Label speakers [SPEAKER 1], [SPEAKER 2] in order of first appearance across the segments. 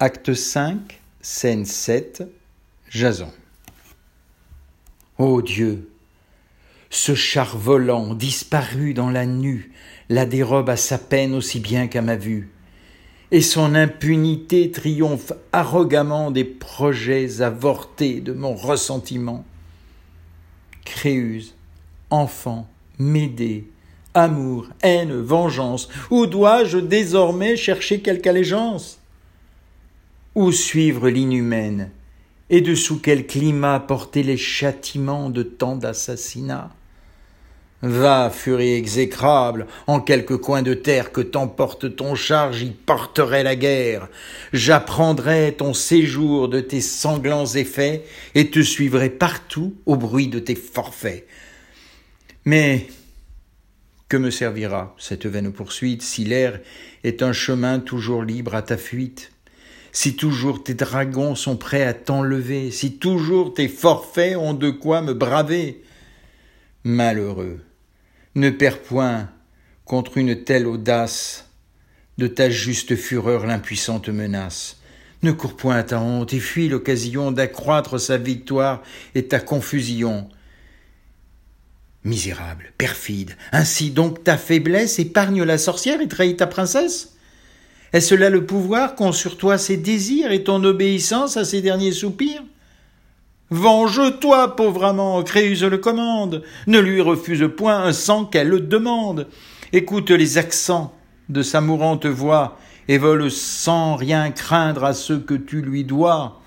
[SPEAKER 1] Acte 5, scène 7, Jason. Ô Dieu, ce char volant disparu dans la nue la dérobe à sa peine aussi bien qu'à ma vue, et son impunité triomphe arrogamment des projets avortés de mon ressentiment. Créuse, enfant, Médée, amour, haine, vengeance, où dois-je désormais chercher quelque allégeance? Où suivre l'inhumaine? Et dessous quel climat porter les châtiments de tant d'assassinats? Va, furie exécrable, en quelque coin de terre que t'emporte ton char, j'y porterai la guerre. J'apprendrai ton séjour de tes sanglants effets, et te suivrai partout au bruit de tes forfaits. Mais que me servira cette vaine poursuite si l'air est un chemin toujours libre à ta fuite? Si toujours tes dragons sont prêts à t'enlever, si toujours tes forfaits ont de quoi me braver. Malheureux, ne perds point contre une telle audace de ta juste fureur l'impuissante menace. Ne cours point à ta honte et fuis l'occasion d'accroître sa victoire et ta confusion. Misérable, perfide, ainsi donc ta faiblesse épargne la sorcière et trahit ta princesse Est-ce là le pouvoir qu'ont sur toi ses désirs et ton obéissance à ses derniers soupirs? Venge-toi, pauvre amant, Créuse le commande, ne lui refuse point un sang qu'elle le demande. Écoute les accents de sa mourante voix, et vole sans rien craindre à ceux que tu lui dois.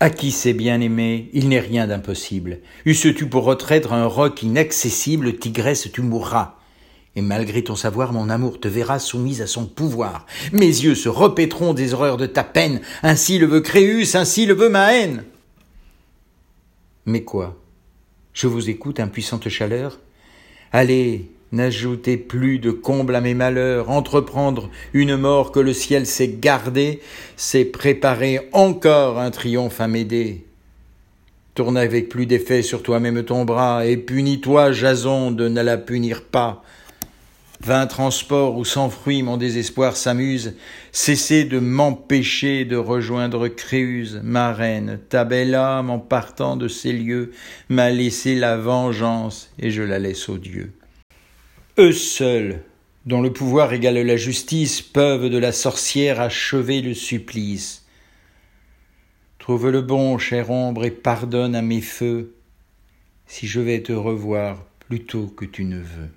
[SPEAKER 1] À qui c'est bien aimé, il n'est rien d'impossible. Eusses-tu pour retraître un roc inaccessible, tigresse, tu mourras. Et malgré ton savoir, mon amour te verra soumise à son pouvoir. Mes yeux se repéteront des horreurs de ta peine. Ainsi le veut Créus, ainsi le veut ma haine. Mais quoi? Je vous écoute, impuissante chaleur. Allez, N'ajoutez plus de comble à mes malheurs, entreprendre une mort que le ciel sait garder, c'est préparer encore un triomphe à m'aider. Tourne avec plus d'effet sur toi-même ton bras, et punis-toi, Jason, de ne la punir pas. Vain transport où sans fruit mon désespoir s'amuse, cessez de m'empêcher de rejoindre Créuse, ma reine, ta belle âme en partant de ces lieux m'a laissé la vengeance, et je la laisse aux dieux. Eux seuls, dont le pouvoir égale la justice, peuvent de la sorcière achever le supplice. Trouve le bon, chère ombre, et pardonne à mes feux, si je vais te revoir plus tôt que tu ne veux.